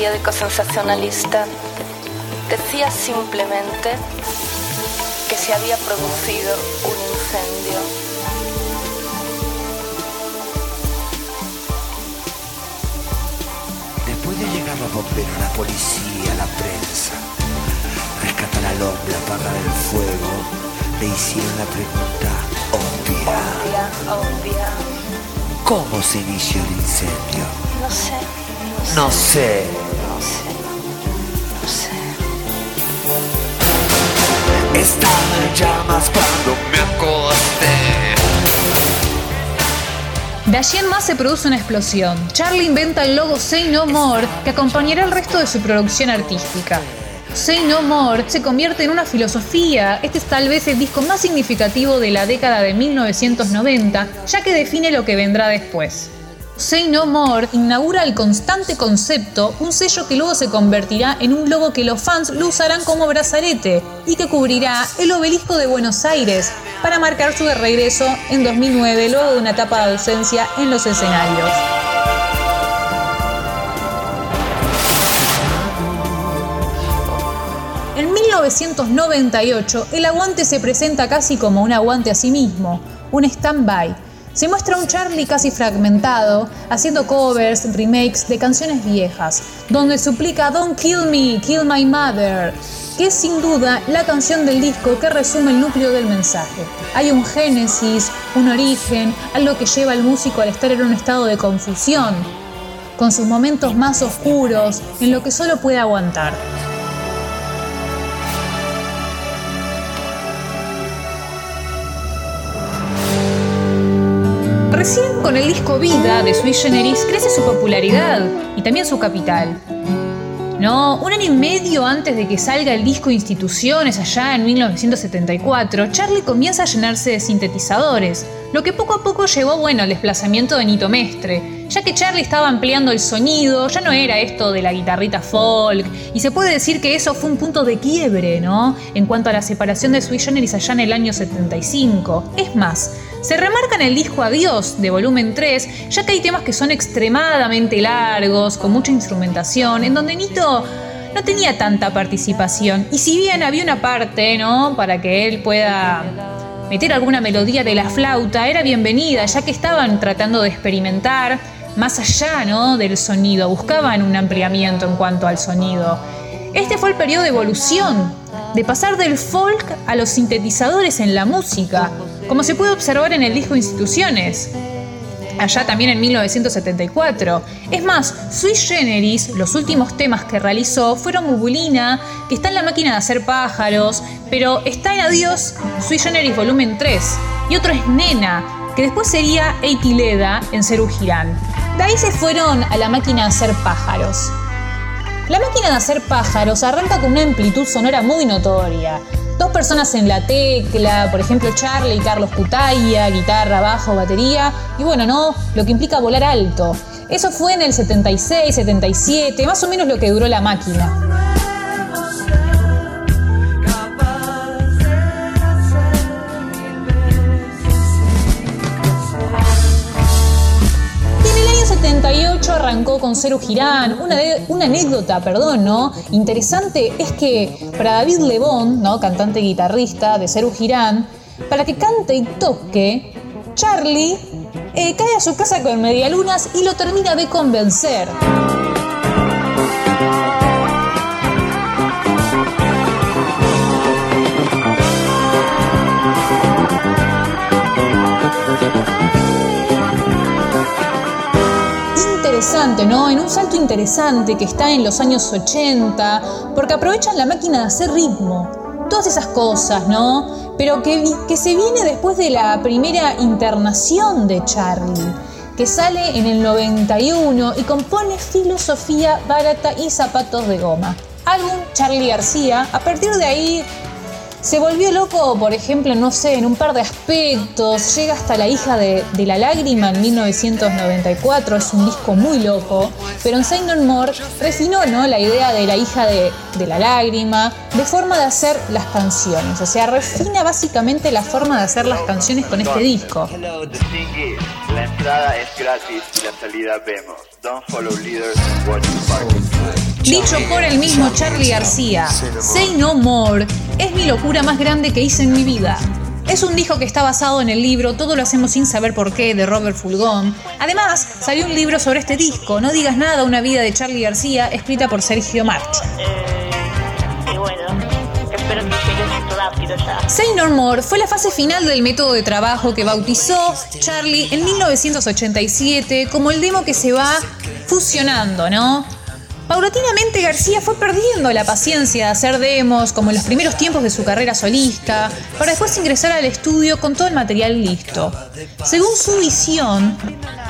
periódico sensacionalista. Decía simplemente que se había producido un incendio. Después de llegar los bomberos, la policía, la prensa, rescatar al hombre, apagar el fuego, le hicieron la pregunta obvia. Obvia, obvia. ¿Cómo se inició el incendio? No sé, No sé. no sé, De allí en más se produce una explosión. Charlie inventa el logo Say No More que acompañará el resto de su producción artística. Say No More se convierte en una filosofía. Este es tal vez el disco más significativo de la década de 1990, ya que define lo que vendrá después. Say No More inaugura el constante concepto, un sello que luego se convertirá en un logo que los fans lo usarán como brazalete y que cubrirá el obelisco de Buenos Aires para marcar su regreso en 2009 luego de una etapa de ausencia en los escenarios. En 1998, el aguante se presenta casi como un aguante a sí mismo, un stand-by. Se muestra un Charlie casi fragmentado, haciendo covers, remakes de canciones viejas, donde suplica Don't kill me, kill my mother, que es sin duda la canción del disco que resume el núcleo del mensaje. Hay un génesis, un origen, algo que lleva al músico al estar en un estado de confusión, con sus momentos más oscuros, en lo que solo puede aguantar. Con el disco Vida de Sui Generis crece su popularidad y también su capital. No, un año y medio antes de que salga el disco Instituciones allá en 1974, Charlie comienza a llenarse de sintetizadores, lo que poco a poco llevó bueno al desplazamiento de Nito Mestre, ya que Charlie estaba ampliando el sonido, ya no era esto de la guitarrita folk, y se puede decir que eso fue un punto de quiebre, ¿no? En cuanto a la separación de Sui Generis allá en el año 75. Es más, se remarca en el disco Adiós de volumen 3, ya que hay temas que son extremadamente largos, con mucha instrumentación, en donde Nito no tenía tanta participación. Y si bien había una parte, ¿no? Para que él pueda meter alguna melodía de la flauta, era bienvenida, ya que estaban tratando de experimentar más allá, ¿no? Del sonido, buscaban un ampliamiento en cuanto al sonido. Este fue el periodo de evolución, de pasar del folk a los sintetizadores en la música, como se puede observar en el disco Instituciones, allá también en 1974. Es más, Sui Generis, los últimos temas que realizó fueron Mubulina, que está en la máquina de hacer pájaros, pero está en Adiós Sui Generis volumen 3, y otro es Nena, que después sería Eitileda en Ceru Girán. De ahí se fueron a la máquina de hacer pájaros. La máquina de hacer pájaros arranca con una amplitud sonora muy notoria. Dos personas en la tecla, por ejemplo Charlie y Carlos Cutaya, guitarra, bajo, batería, y bueno, ¿no? Lo que implica volar alto. Eso fue en el 76, 77, más o menos lo que duró la máquina. 78 arrancó con Ceru Girán. Una, anécdota, perdón, ¿no? Interesante es que para David Lebón, ¿no? Cantante guitarrista de Ceru Girán, para que cante y toque, Charlie eh, cae a su casa con medialunas y lo termina de convencer. Interesante, ¿no? En un salto interesante que está en los años 80, porque aprovechan la máquina de hacer ritmo, todas esas cosas, ¿no? Pero que, que se viene después de la primera internación de Charlie, que sale en el 91 y compone Filosofía Barata y Zapatos de Goma. Álbum Charlie García, a partir de ahí Se volvió loco, por ejemplo, no sé, en un par de aspectos. Llega hasta La hija de, la lágrima en 1994, es un disco muy loco. Pero en Say No More refinó ¿no? la idea de la hija de, la lágrima, de forma de hacer las canciones. O sea, refina básicamente la forma de hacer las canciones con este disco. La entrada es gratis y la salida vemos. Don't follow leaders, watch Dicho por el mismo Charlie García, Say No More es mi locura más grande que hice en mi vida. Es un disco que está basado en el libro Todo lo hacemos sin saber por qué de Robert Fulgón. Además, salió un libro sobre este disco, No digas nada, una vida de Charlie García, escrita por Sergio March. Eh, bueno, espero que rápido ya. Say No More fue la fase final del método de trabajo que bautizó Charlie en 1987 como el demo que se va fusionando, ¿no? Paulatinamente García fue perdiendo la paciencia de hacer demos como en los primeros tiempos de su carrera solista, para después ingresar al estudio con todo el material listo. Según su visión,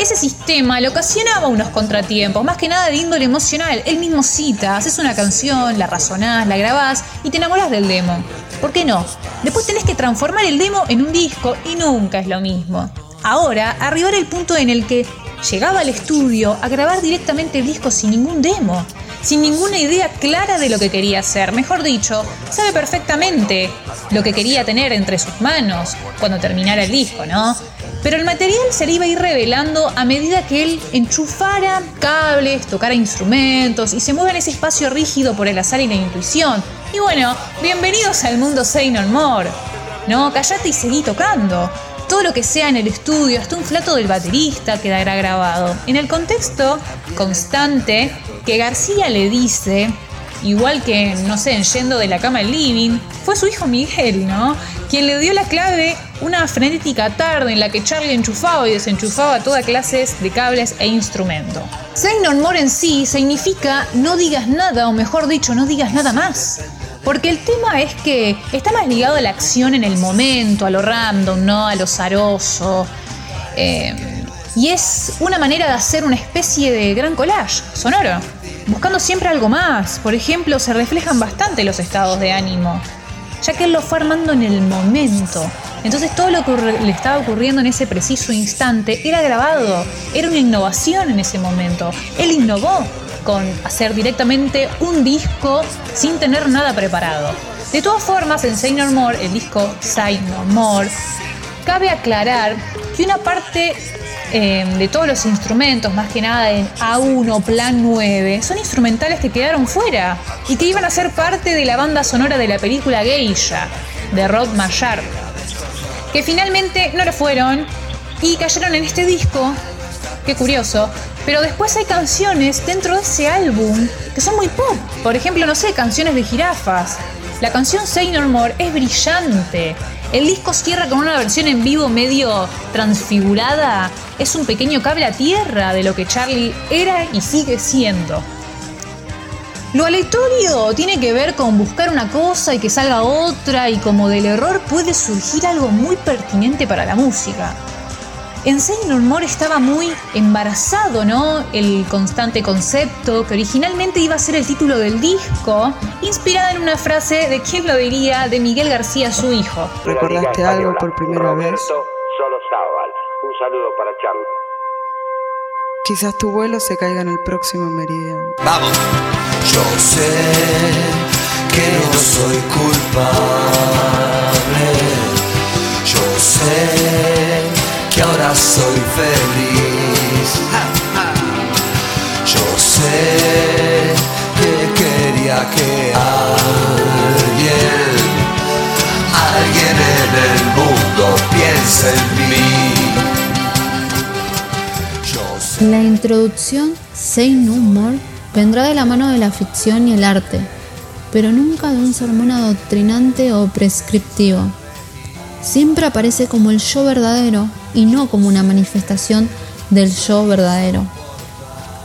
ese sistema le ocasionaba unos contratiempos, más que nada de índole emocional. Él mismo cita, haces una canción, la razonás, la grabás y te enamoras del demo. ¿Por qué no? Después tenés que transformar el demo en un disco y nunca es lo mismo. Ahora, arribar el punto en el que llegaba al estudio a grabar directamente el disco sin ningún demo, sin ninguna idea clara de lo que quería hacer. Mejor dicho, sabe perfectamente lo que quería tener entre sus manos cuando terminara el disco, ¿no? Pero el material se le iba a ir revelando a medida que él enchufara cables, tocara instrumentos y se mueva en ese espacio rígido por el azar y la intuición. Y bueno, bienvenidos al mundo Say No More. No, callate y seguí tocando todo lo que sea en el estudio, hasta un flato del baterista quedará grabado. En el contexto constante que García le dice, igual que, no sé, en Yendo de la cama al living, fue su hijo Miguel, ¿no? Quien le dio la clave una frenética tarde en la que Charlie enchufaba y desenchufaba toda clases de cables e instrumentos. Say No More en sí significa no digas nada, o mejor dicho, no digas nada más. Porque el tema es que está más ligado a la acción en el momento, a lo random, ¿no? A lo zaroso. Eh, y es una manera de hacer una especie de gran collage sonoro, buscando siempre algo más. Por ejemplo, se reflejan bastante los estados de ánimo, ya que él lo fue armando en el momento. Entonces todo lo que le estaba ocurriendo en ese preciso instante era grabado, era una innovación en ese momento. Él innovó con hacer directamente un disco sin tener nada preparado. De todas formas, en Say No More, el disco Say No More, cabe aclarar que una parte eh, de todos los instrumentos, más que nada en A1, Plan 9, son instrumentales que quedaron fuera y que iban a ser parte de la banda sonora de la película Geisha, de Rod Mayar, que finalmente no lo fueron y cayeron en este disco. Qué curioso, pero después hay canciones dentro de ese álbum que son muy pop. Por ejemplo, no sé, canciones de jirafas. La canción Say No More es brillante. El disco cierra con una versión en vivo medio transfigurada. Es un pequeño cable a tierra de lo que Charlie era y sigue siendo. Lo aleatorio tiene que ver con buscar una cosa y que salga otra y como del error puede surgir algo muy pertinente para la música. En Sailor Moon estaba muy embarazado, ¿no? El constante concepto que originalmente iba a ser el título del disco, inspirada en una frase de quién lo diría de Miguel García, su hijo. ¿Recordaste algo por primera vez? Un saludo para Charlie. Quizás tu vuelo se caiga en el próximo meridiano. Vamos. Yo sé que no soy introducción Say No More vendrá de la mano de la ficción y el arte, pero nunca de un sermón adoctrinante o prescriptivo. Siempre aparece como el yo verdadero y no como una manifestación del yo verdadero.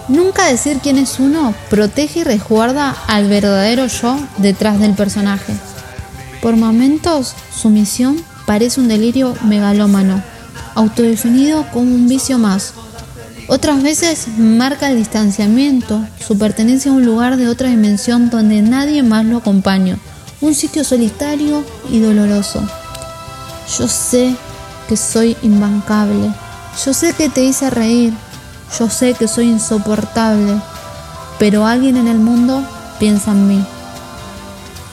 Nunca decir quién es uno protege y resguarda al verdadero yo detrás del personaje. Por momentos, su misión parece un delirio megalómano, autodefinido como un vicio más. Otras veces marca el distanciamiento, su pertenencia a un lugar de otra dimensión donde nadie más lo acompaña, un sitio solitario y doloroso. Yo sé que soy imbancable, yo sé que te hice reír, yo sé que soy insoportable, pero alguien en el mundo piensa en mí.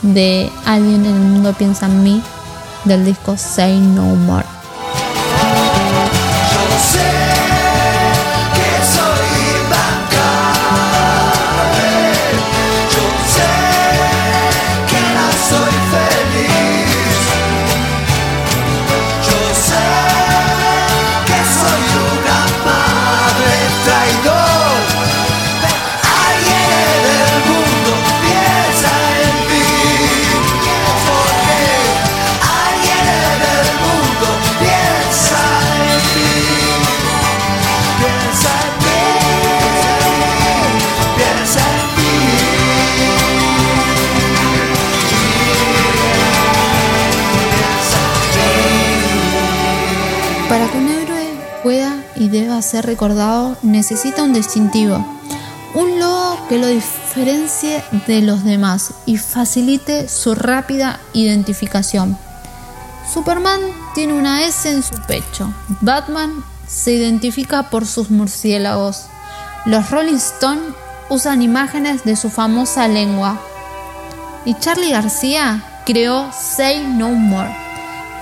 De alguien en el mundo piensa en mí, del disco Say No More. Ser recordado, necesita un distintivo, un logo que lo diferencie de los demás y facilite su rápida identificación. Superman tiene una S en su pecho. Batman se identifica por sus murciélagos. Los Rolling Stones usan imágenes de su famosa lengua. Y Charlie García creó Say No More,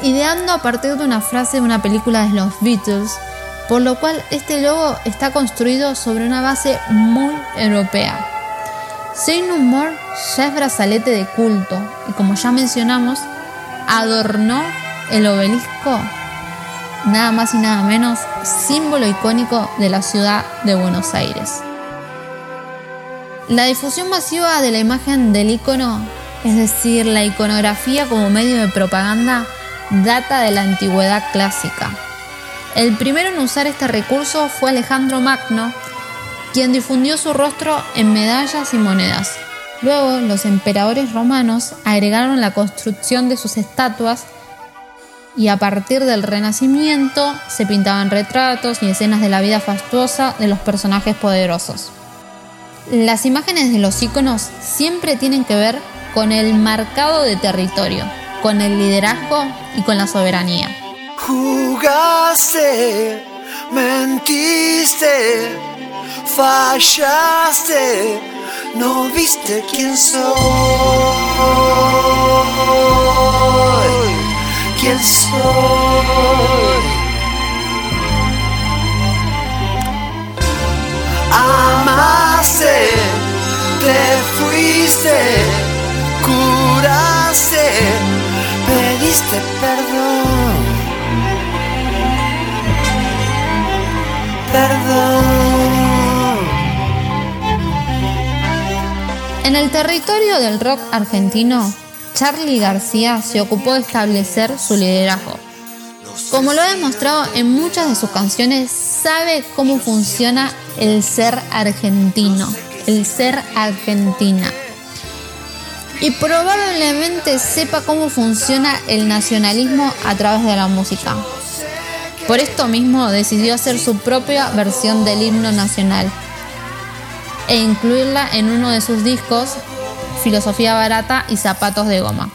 ideando a partir de una frase de una película de los Beatles, por lo cual este logo está construido sobre una base muy europea. Say No More ya es brazalete de culto y como ya mencionamos, adornó el obelisco, nada más y nada menos, símbolo icónico de la ciudad de Buenos Aires. La difusión masiva de la imagen del icono, es decir, la iconografía como medio de propaganda, data de la antigüedad clásica. El primero en usar este recurso fue Alejandro Magno, quien difundió su rostro en medallas y monedas. Luego, los emperadores romanos agregaron la construcción de sus estatuas y a partir del Renacimiento se pintaban retratos y escenas de la vida fastuosa de los personajes poderosos. Las imágenes de los iconos siempre tienen que ver con el marcado de territorio, con el liderazgo y con la soberanía. Jugaste, mentiste, fallaste, no viste quién soy. ¿Quién soy? Amaste, te fuiste, curaste, pediste perdón. En el territorio del rock argentino, Charlie García se ocupó de establecer su liderazgo. Como lo ha demostrado en muchas de sus canciones, sabe cómo funciona el ser argentino, el ser argentina. Y probablemente sepa cómo funciona el nacionalismo a través de la música. Por esto mismo decidió hacer su propia versión del himno nacional e incluirla en uno de sus discos filosofía barata y zapatos de goma.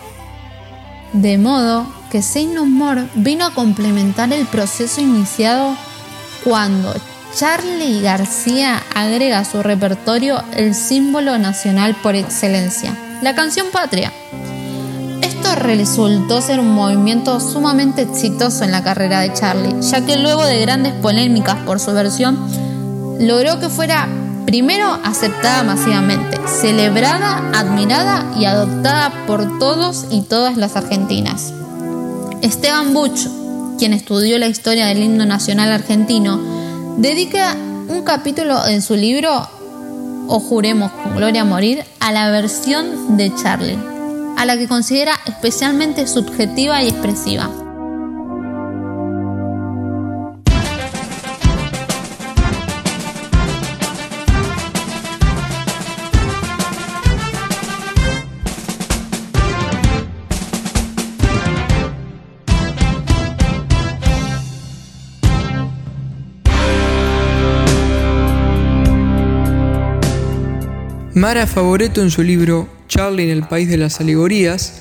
De modo que No More vino a complementar el proceso iniciado cuando Charlie García agrega a su repertorio el símbolo nacional por excelencia, la canción patria. Resultó ser un movimiento sumamente exitoso en la carrera de Charlie, ya que luego de grandes polémicas por su versión, logró que fuera Primero, aceptada masivamente, celebrada, admirada y adoptada por todos y todas las argentinas. Esteban Buch, quien estudió la historia del himno nacional argentino, dedica un capítulo en su libro O juremos con gloria a morir a la versión de Charlie, a la que considera especialmente subjetiva y expresiva. Mara Favoreto en su libro Charlie en el País de las Alegorías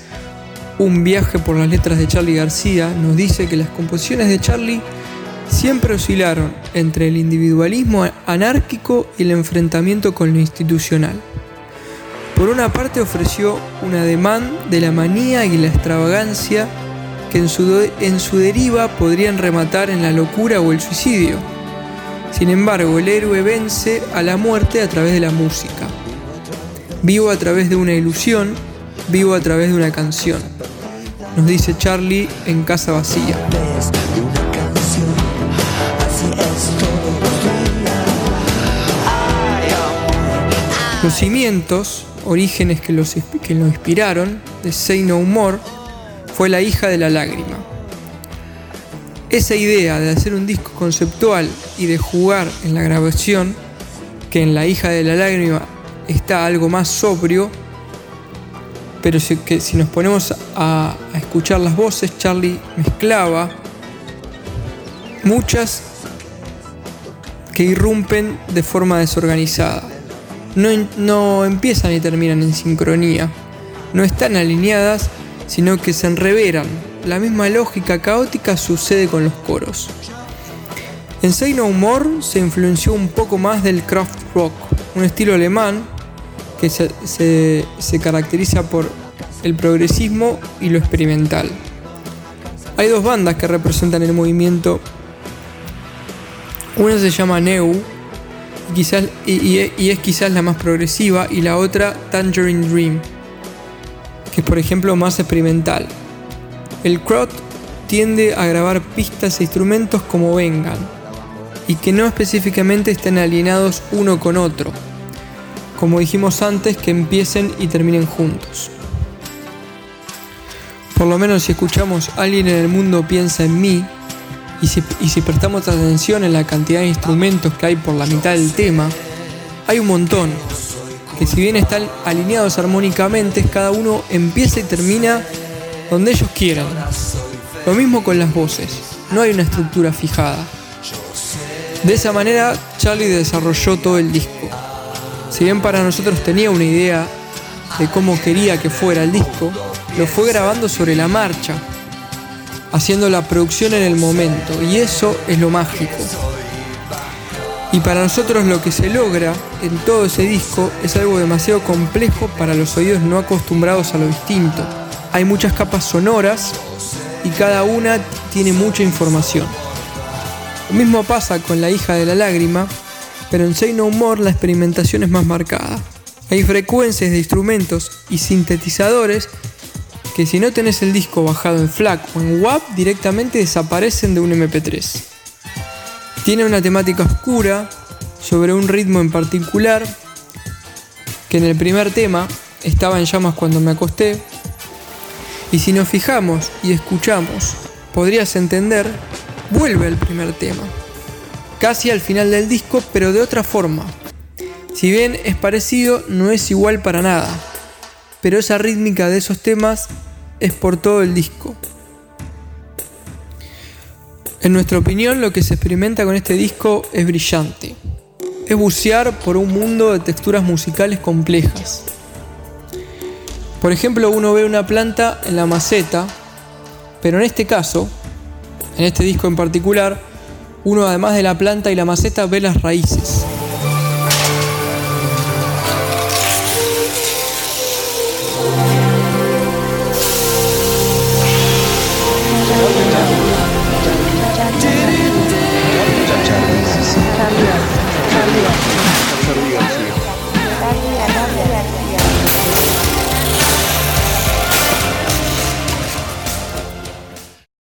Un viaje por las letras de Charlie García nos dice que las composiciones de Charlie siempre oscilaron entre el individualismo anárquico y el enfrentamiento con lo institucional. Por una parte ofreció un ademán de la manía y la extravagancia que en su, en su deriva podrían rematar en la locura o el suicidio. Sin embargo, el héroe vence a la muerte a través de la música. Vivo a través de una ilusión, vivo a través de una canción. Nos dice Charlie en Casa Vacía. Los cimientos, orígenes que, los, que lo inspiraron, de Say No More, fue La hija de la lágrima. Esa idea de hacer un disco conceptual y de jugar en la grabación, que en La hija de la lágrima está algo más sobrio, pero si, que si nos ponemos a, escuchar las voces, Charlie mezclaba muchas que irrumpen de forma desorganizada. No, no, empiezan y terminan en sincronía. No están alineadas, sino que se enreveran. La misma lógica caótica sucede con los coros. En Say No More se influenció un poco más del craft rock, un estilo alemán que se, caracteriza por el progresismo y lo experimental. Hay dos bandas que representan el movimiento. Una se llama Neu y, quizás, y, es quizás la más progresiva y la otra Tangerine Dream, que es por ejemplo más experimental. El crowd tiende a grabar pistas e instrumentos como vengan y que no específicamente estén alineados uno con otro, como dijimos antes, que empiecen y terminen juntos. Por lo menos si escuchamos Alguien en el mundo piensa en mí, y si, prestamos atención en la cantidad de instrumentos que hay por la mitad del tema, hay un montón, que si bien están alineados armónicamente, cada uno empieza y termina donde ellos quieran. Lo mismo con las voces, no hay una estructura fijada. De esa manera, Charlie desarrolló todo el disco. Si bien para nosotros tenía una idea de cómo quería que fuera el disco, lo fue grabando sobre la marcha, haciendo la producción en el momento, y eso es lo mágico. Y para nosotros lo que se logra en todo ese disco es algo demasiado complejo para los oídos no acostumbrados a lo distinto. Hay muchas capas sonoras y cada una tiene mucha información. Lo mismo pasa con La hija de la lágrima, pero en Say No More la experimentación es más marcada. Hay frecuencias de instrumentos y sintetizadores que si no tenés el disco bajado en FLAC o en WAP directamente desaparecen de un MP3. Tiene una temática oscura sobre un ritmo en particular que en el primer tema estaba en llamas cuando me acosté. Y si nos fijamos y escuchamos, podrías entender, vuelve al primer tema. Casi al final del disco, pero de otra forma. Si bien es parecido, no es igual para nada pero esa rítmica de esos temas es por todo el disco. En nuestra opinión, lo que se experimenta con este disco es brillante. Es bucear por un mundo de texturas musicales complejas. Por ejemplo, uno ve una planta en la maceta, pero en este caso, en este disco en particular, uno además de la planta y la maceta ve las raíces.